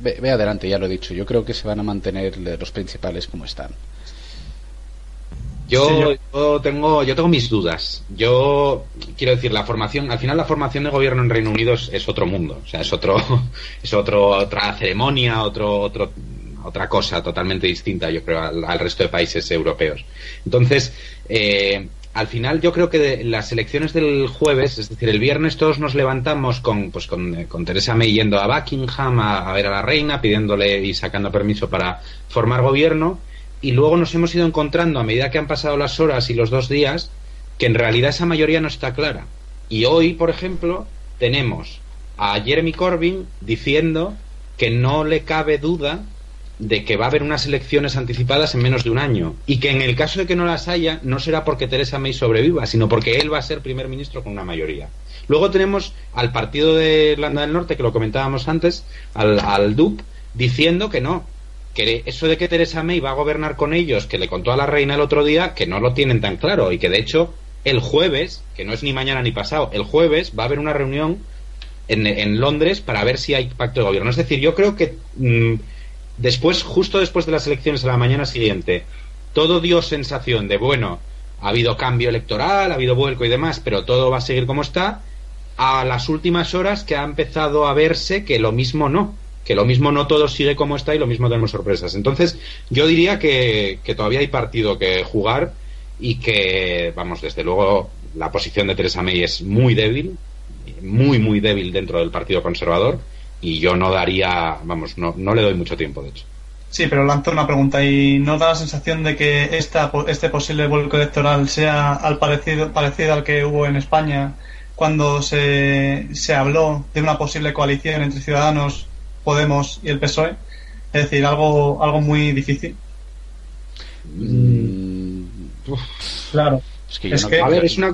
ve, adelante, ya lo he dicho. Yo creo que se van a mantener los principales como están. Yo, tengo yo tengo mis dudas. Yo quiero decir la formación, al final la formación de gobierno en Reino Unido es, otro mundo, o sea, es otro es otro otra ceremonia, otro otro otra cosa totalmente distinta, yo creo, al, resto de países europeos. Entonces, eh, al final yo creo que las elecciones del jueves, es decir, el viernes todos nos levantamos con, pues con, eh, con Teresa May yendo a Buckingham a, ver a la reina, pidiéndole y sacando permiso para formar gobierno, y luego nos hemos ido encontrando a medida que han pasado las horas y los dos días que en realidad esa mayoría no está clara. Y hoy, por ejemplo, tenemos a Jeremy Corbyn diciendo que no le cabe duda de que va a haber unas elecciones anticipadas en menos de un año y que en el caso de que no las haya no será porque Teresa May sobreviva, sino porque él va a ser primer ministro con una mayoría. Luego tenemos al partido de Irlanda del Norte, que lo comentábamos antes, al, al DUP, diciendo que no, que eso de que Teresa May va a gobernar con ellos, que le contó a la reina el otro día, que no lo tienen tan claro y que de hecho el jueves, que no es ni mañana ni pasado, el jueves va a haber una reunión en, Londres para ver si hay pacto de gobierno. Es decir, yo creo que... Mm, Después, justo después de las elecciones a la mañana siguiente, todo dio sensación de, bueno, ha habido cambio electoral, ha habido vuelco y demás, pero todo va a seguir como está, a las últimas horas que ha empezado a verse que lo mismo no, que lo mismo no todo sigue como está y lo mismo tenemos sorpresas. Entonces, yo diría que, que todavía hay partido que jugar y que, vamos, desde luego la posición de Teresa May es muy débil, muy, muy débil dentro del Partido Conservador y yo no daría, vamos, no, no le doy mucho tiempo, de hecho. Sí, pero lanzo una pregunta. ¿Y no da la sensación de que esta, este posible vuelco electoral sea al parecido, parecido al que hubo en España cuando se, se habló de una posible coalición entre Ciudadanos, Podemos y el PSOE? Es decir, algo, algo muy difícil. Mm, claro. a ver, es una,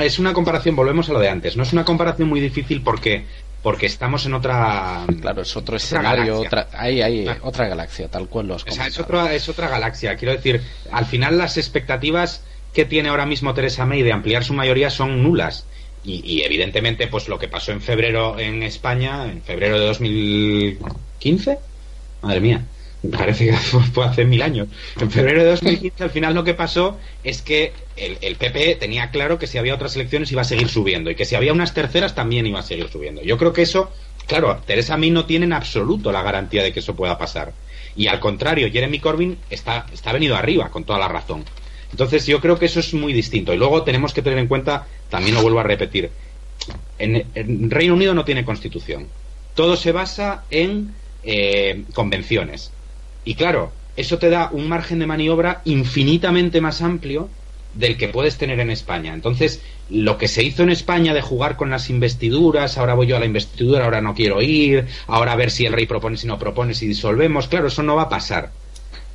es una comparación, volvemos a lo de antes, no es una comparación muy difícil porque porque estamos en otra claro es otro escenario otra hay, hay otra galaxia tal cual los es otra es otra galaxia. Quiero decir al final las expectativas que tiene ahora mismo Teresa May de ampliar su mayoría son nulas. Y, y, evidentemente pues lo que pasó en febrero en España en febrero de 2015 madre mía parece que fue hace mil años. En febrero de 2015, al final lo que pasó es que el, el, PP tenía claro que si había otras elecciones iba a seguir subiendo y que si había unas terceras también iba a seguir subiendo. Yo creo que eso, claro, Teresa May no tiene en absoluto la garantía de que eso pueda pasar. Y al contrario, Jeremy Corbyn está, está venido arriba, con toda la razón. Entonces yo creo que eso es muy distinto. Y luego tenemos que tener en cuenta, también lo vuelvo a repetir, en, en Reino Unido no tiene constitución. Todo se basa en eh, convenciones. Y claro, eso te da un margen de maniobra infinitamente más amplio del que puedes tener en España. Entonces, lo que se hizo en España de jugar con las investiduras, ahora voy yo a la investidura, ahora no quiero ir, ahora a ver si el rey propone, si no propone, si disolvemos, claro, eso no va a pasar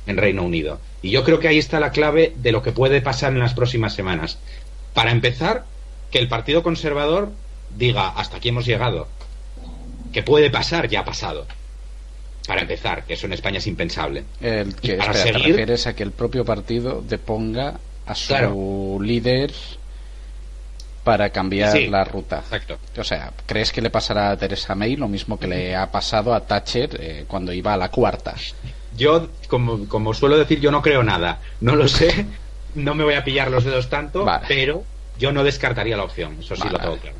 en Reino Unido. Y yo creo que ahí está la clave de lo que puede pasar en las próximas semanas. Para empezar, que el Partido Conservador diga, hasta aquí hemos llegado. Que puede pasar, ya ha pasado para empezar, que eso en España es impensable. El que, para seguir... te refieres a que el propio partido deponga a su líder para cambiar la ruta. Exacto. O sea, ¿crees que le pasará a Teresa May lo mismo que le ha pasado a Thatcher eh, cuando iba a la cuarta? Yo, como, como suelo decir, yo no creo nada. No lo sé, no me voy a pillar los dedos tanto, pero yo no descartaría la opción. Eso sí lo tengo claro.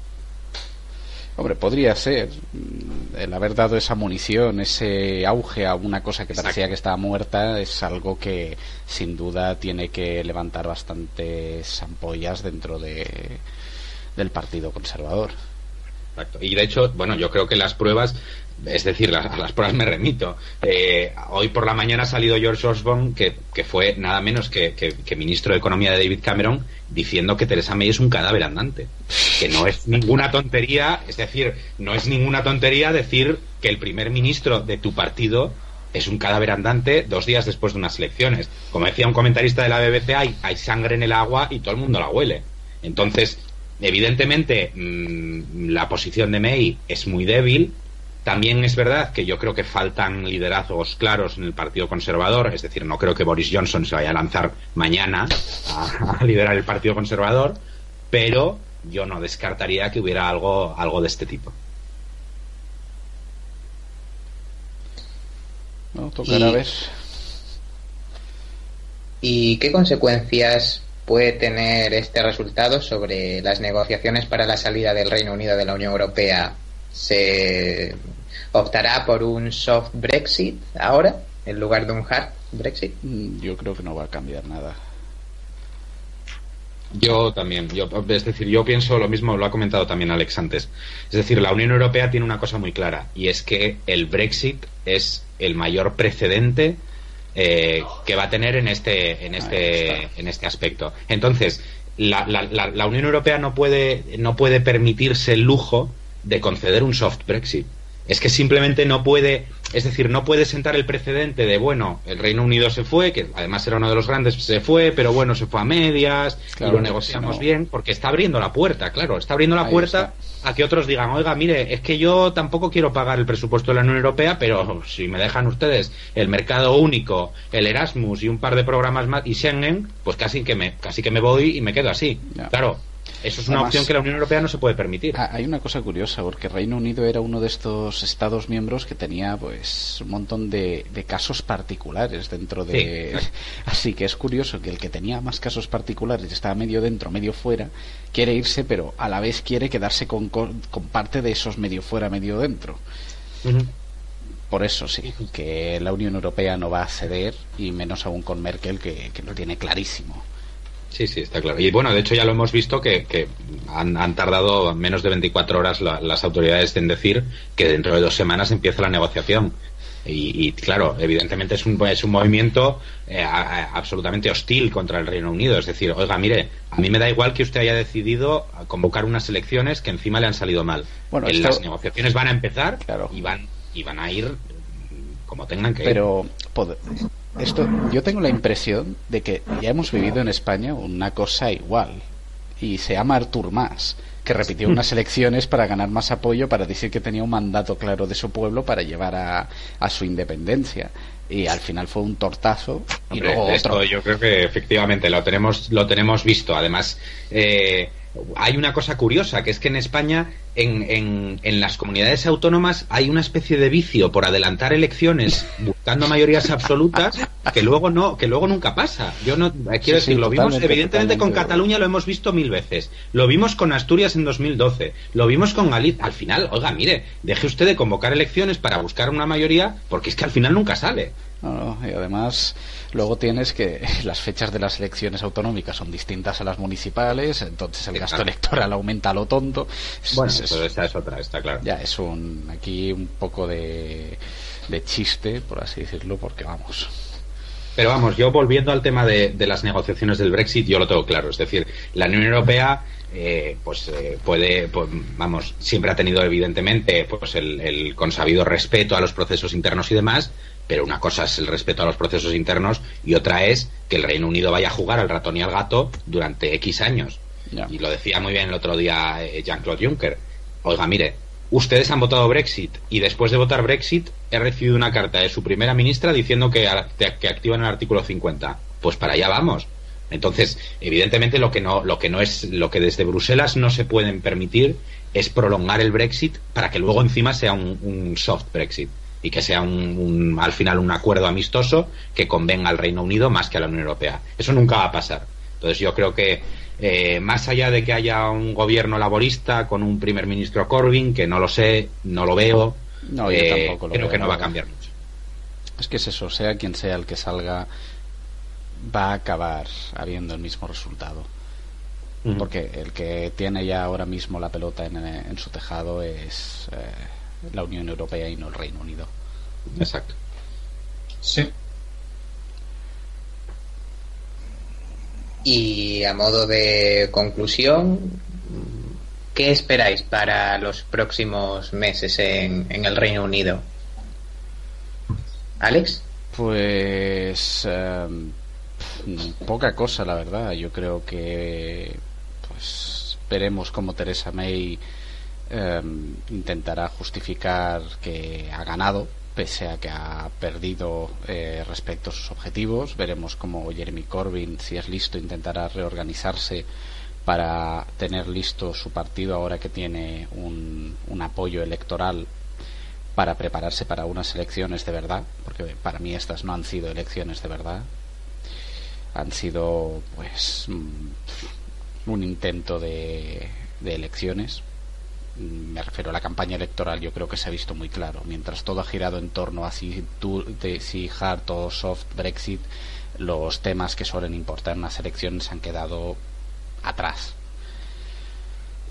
Hombre, podría ser mm, el haber dado esa munición, ese auge a una cosa que parecía que estaba muerta, es algo que sin duda tiene que levantar bastantes ampollas dentro de, del Partido Conservador. Exacto. Y de hecho, bueno, yo creo que las pruebas es decir, a las pruebas me remito. Eh, hoy por la mañana ha salido George Osborne, que, fue nada menos que, ministro de Economía de David Cameron, diciendo que Teresa May es un cadáver andante. Que no es ninguna tontería, es decir, no es ninguna tontería decir que el primer ministro de tu partido es un cadáver andante dos días después de unas elecciones. Como decía un comentarista de la BBC, hay, hay sangre en el agua y todo el mundo la huele. Entonces, evidentemente, mm, la posición de May es muy débil también es verdad que yo creo que faltan liderazgos claros en el Partido Conservador, es decir, no creo que Boris Johnson se vaya a lanzar mañana a, liderar el Partido Conservador, pero yo no descartaría que hubiera algo, algo de este tipo. No, tocará ver. ¿Y qué consecuencias puede tener este resultado sobre las negociaciones para la salida del Reino Unido de la Unión Europea se optará por un soft Brexit ahora en lugar de un hard Brexit? Mm, yo creo que no va a cambiar nada. Yo también, yo, es decir, yo pienso lo mismo, lo ha comentado también Alex antes. Es decir, la Unión Europea tiene una cosa muy clara y es que el Brexit es el mayor precedente eh, que va a tener en este, en este, en este aspecto. Entonces, la, la, la Unión Europea no puede, no puede permitirse el lujo de conceder un soft Brexit. Es que simplemente no puede, es decir, no puede sentar el precedente de, bueno, el Reino Unido se fue, que además era uno de los grandes, se fue, pero bueno, se fue a medias, y lo negociamos bien, porque está abriendo la puerta, claro, está abriendo la puerta a que otros digan, oiga, mire, es que yo tampoco quiero pagar el presupuesto de la Unión Europea, pero si me dejan ustedes el mercado único, el Erasmus y un par de programas más y Schengen, pues casi que me, casi que me voy y me quedo así. Claro, eso es una opción que la Unión Europea no se puede permitir. Hay una cosa curiosa, porque Reino Unido era uno de estos Estados miembros que tenía pues un montón de, casos particulares dentro de... Así que es curioso que el que tenía más casos particulares, estaba medio dentro, medio fuera, quiere irse, pero a la vez quiere quedarse con, con, parte de esos medio fuera, medio dentro. Por eso sí, que la Unión Europea no va a ceder, y menos aún con Merkel, que, que lo tiene clarísimo. Sí, sí, está claro. Y bueno, de hecho ya lo hemos visto que, que han, tardado menos de 24 horas las autoridades en decir que dentro de dos semanas empieza la negociación. Y, claro, evidentemente es un, es un movimiento eh, absolutamente hostil contra el Reino Unido. Es decir, oiga, mire, a mí me da igual que usted haya decidido convocar unas elecciones que encima le han salido mal. Bueno, Las negociaciones van a empezar y, van, y van a ir como tengan que Pero esto, yo tengo la impresión de que ya hemos vivido en España una cosa igual. Y se llama Artur Mas, que repitió unas elecciones para ganar más apoyo, para decir que tenía un mandato claro de su pueblo para llevar a, a su independencia. Y al final fue un tortazo y Hombre, luego esto otro. yo creo que efectivamente lo tenemos, lo tenemos visto. Además, eh, hay una cosa curiosa, que es que en España, en, en, en las comunidades autónomas, hay una especie de vicio por adelantar elecciones buscando mayorías absolutas que luego no, que luego nunca pasa. Yo no eh, quiero Sí, sí, decir, lo vimos, evidentemente con. Cataluña lo hemos visto mil veces. Lo vimos con Asturias en 2012. Lo vimos con Galicia. Al final, oiga, mire, deje usted de convocar elecciones para buscar una mayoría, porque es que al final nunca sale. No, no, y además luego tienes que las fechas de las elecciones autonómicas son distintas a las municipales, entonces el gasto electoral aumenta a lo tonto. Es- Bueno, es- es- pero esta es otra, está claro. ya es un aquí un poco de, de chiste, por así decirlo, porque vamos. Pero vamos, yo volviendo al tema de, de las negociaciones del Brexit, yo lo tengo claro. Es decir, la Unión Europea, eh, pues eh, puede, pues, vamos, siempre ha tenido evidentemente, pues el, el consabido respeto a los procesos internos y demás. Pero una cosa es el respeto a los procesos internos y otra es que el Reino Unido vaya a jugar al ratón y al gato durante X años. Y lo decía muy bien el otro día eh, Jean-Claude Juncker. Oiga, mire, ustedes han votado Brexit y después de votar Brexit he recibido una carta de su primera ministra diciendo que, que activan el artículo 50. Pues para allá vamos. Entonces, evidentemente lo que no lo que no es lo que desde Bruselas no se pueden permitir es prolongar el Brexit para que luego encima sea un, un soft Brexit y que sea un, un- al final un acuerdo amistoso que convenga al Reino Unido más que a la Unión Europea. Eso nunca va a pasar. Entonces yo creo que eh, más allá de que haya un gobierno laborista con un primer ministro Corbyn, que no lo sé, no lo veo, No, yo eh, tampoco lo creo veo, que no va a cambiar mucho. Es que es eso, sea quien sea el que salga, va a acabar habiendo el mismo resultado. Porque el que tiene ya ahora mismo la pelota en, en su tejado es eh, la Unión Europea y no el Reino Unido. Exacto. Sí. Y a modo de conclusión, ¿qué esperáis para los próximos meses en, el Reino Unido? ¿Alex? Pues eh, poca cosa, la verdad. Yo creo que pues veremos cómo Teresa May eh, intentará justificar que ha ganado pese a que ha perdido eh, respecto a sus objetivos. Veremos cómo Jeremy Corbyn, si es listo, intentará reorganizarse para tener listo su partido ahora que tiene un, apoyo electoral para prepararse para unas elecciones de verdad, porque para mí estas no han sido elecciones de verdad, han sido pues mm, un intento de elecciones. Mm, Me refiero a la campaña electoral, yo creo que se ha visto muy claro. Mientras todo ha girado en torno a si, du- de, si hard o soft Brexit, los temas que suelen importar en las elecciones han quedado atrás.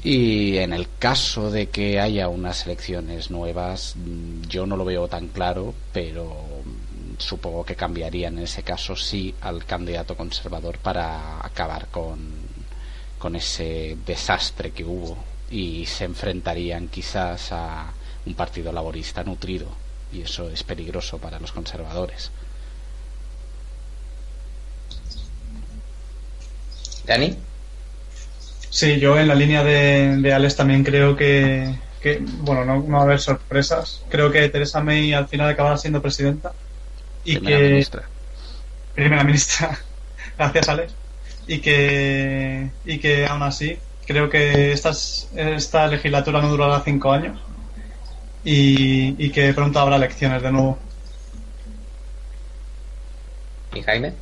Y en el caso de que haya unas elecciones nuevas, mm, yo no lo veo tan claro, pero mm, supongo que cambiarían en ese caso sí al candidato conservador para acabar con, con ese desastre que hubo y se enfrentarían quizás a un partido laborista nutrido y eso es peligroso para los conservadores. ¿Dani? Sí, yo en la línea de, de Alex también creo que, que, bueno, no, no va a haber sorpresas. Creo que Teresa May al final acabará siendo presidenta. Y Primera que, ministra. primera ministra. Gracias, Alex. Y que, y que aún así, creo que estas, esta legislatura no durará cinco años. Y, y que pronto habrá elecciones de nuevo. ¿Y Jaime?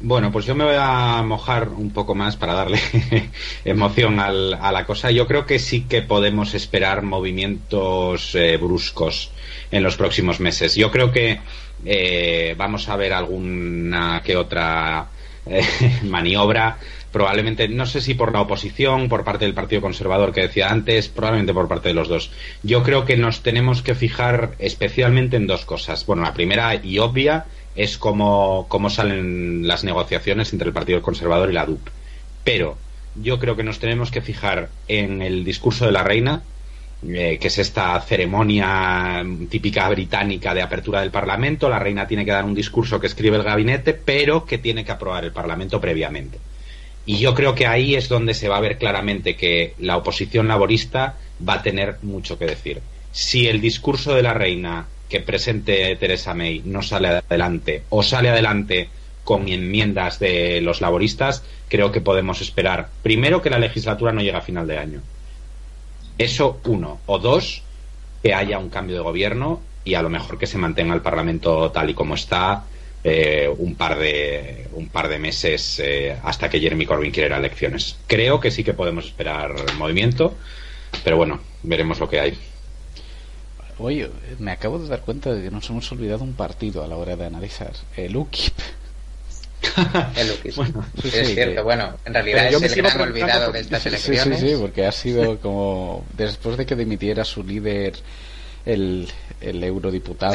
Bueno, pues yo me voy a mojar un poco más para darle emoción al- a la cosa. Yo creo que sí que podemos esperar movimientos eh, bruscos en los próximos meses. Yo creo que eh, vamos a ver alguna que otra eh, maniobra, probablemente, no sé si por la oposición, por parte del Partido Conservador que decía antes, probablemente por parte de los dos. Yo creo que nos tenemos que fijar especialmente en dos cosas. Bueno, la primera y obvia es cómo, cómo salen las negociaciones entre el Partido Conservador y la DUP. Pero yo creo que nos tenemos que fijar en el discurso de la reina eh, que es esta ceremonia típica británica de apertura del Parlamento. La reina tiene que dar un discurso que escribe el gabinete, pero que tiene que aprobar el Parlamento previamente. Y yo creo que ahí es donde se va a ver claramente que la oposición laborista va a tener mucho que decir. Si el discurso de la reina que presente Teresa May no sale adelante o sale adelante con enmiendas de los laboristas, creo que podemos esperar primero que la legislatura no llegue a final de año. Eso uno. O dos, que haya un cambio de gobierno y a lo mejor que se mantenga el Parlamento tal y como está eh, un par de un par de meses eh, hasta que Jeremy Corbyn quiera elecciones. Creo que sí que podemos esperar movimiento, pero bueno, veremos lo que hay. Oye, me acabo de dar cuenta de que nos hemos olvidado un partido a la hora de analizar. El UKIP. el UKIP. es cierto, bueno, en realidad es el gran olvidado de estas elecciones. Sí, sí, sí, porque ha sido como después de que dimitiera su líder el, el eurodiputado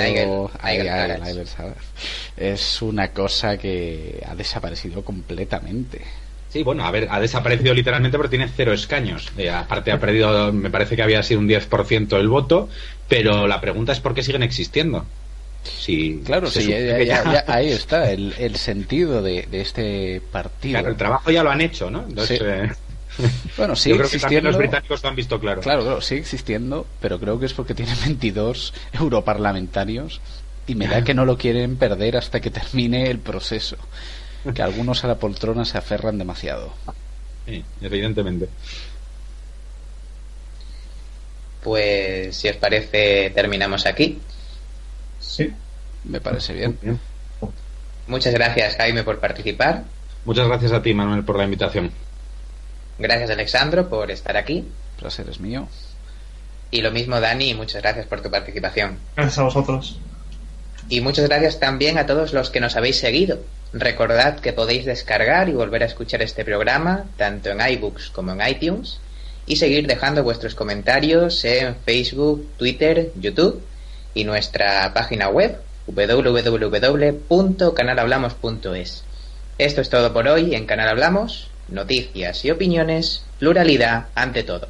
es una cosa que ha desaparecido completamente. Sí, bueno, a ver, ha desaparecido literalmente pero tiene cero escaños. Eh, aparte ha perdido, me parece que había sido un 10% el voto, pero la pregunta es por qué siguen existiendo. Sí, claro, sí, ahí está el, el sentido de, de, este partido. Claro, el trabajo ya lo han hecho, ¿no? Entonces, eh, bueno, creo existiendo. Que los británicos lo han visto claro. Claro, claro, sigue existiendo, pero creo que es porque tiene 22 europarlamentarios y me da que no lo quieren perder hasta que termine el proceso que algunos a la poltrona se aferran demasiado. Sí, evidentemente. Pues si os parece, terminamos aquí. Sí. Me parece bien. Muchas gracias, Jaime, por participar. Muchas gracias a ti, Manuel, por la invitación. Gracias, Alexandro, por estar aquí. El placer es mío. Y lo mismo, Dani, muchas gracias por tu participación. Gracias a vosotros. Y muchas gracias también a todos los que nos habéis seguido. Recordad que podéis descargar y volver a escuchar este programa tanto en iBooks como en iTunes y seguir dejando vuestros comentarios en Facebook, Twitter, YouTube y nuestra página web www.canalhablamos.es. Esto es todo por hoy en Canal Hablamos, noticias y opiniones, pluralidad ante todo.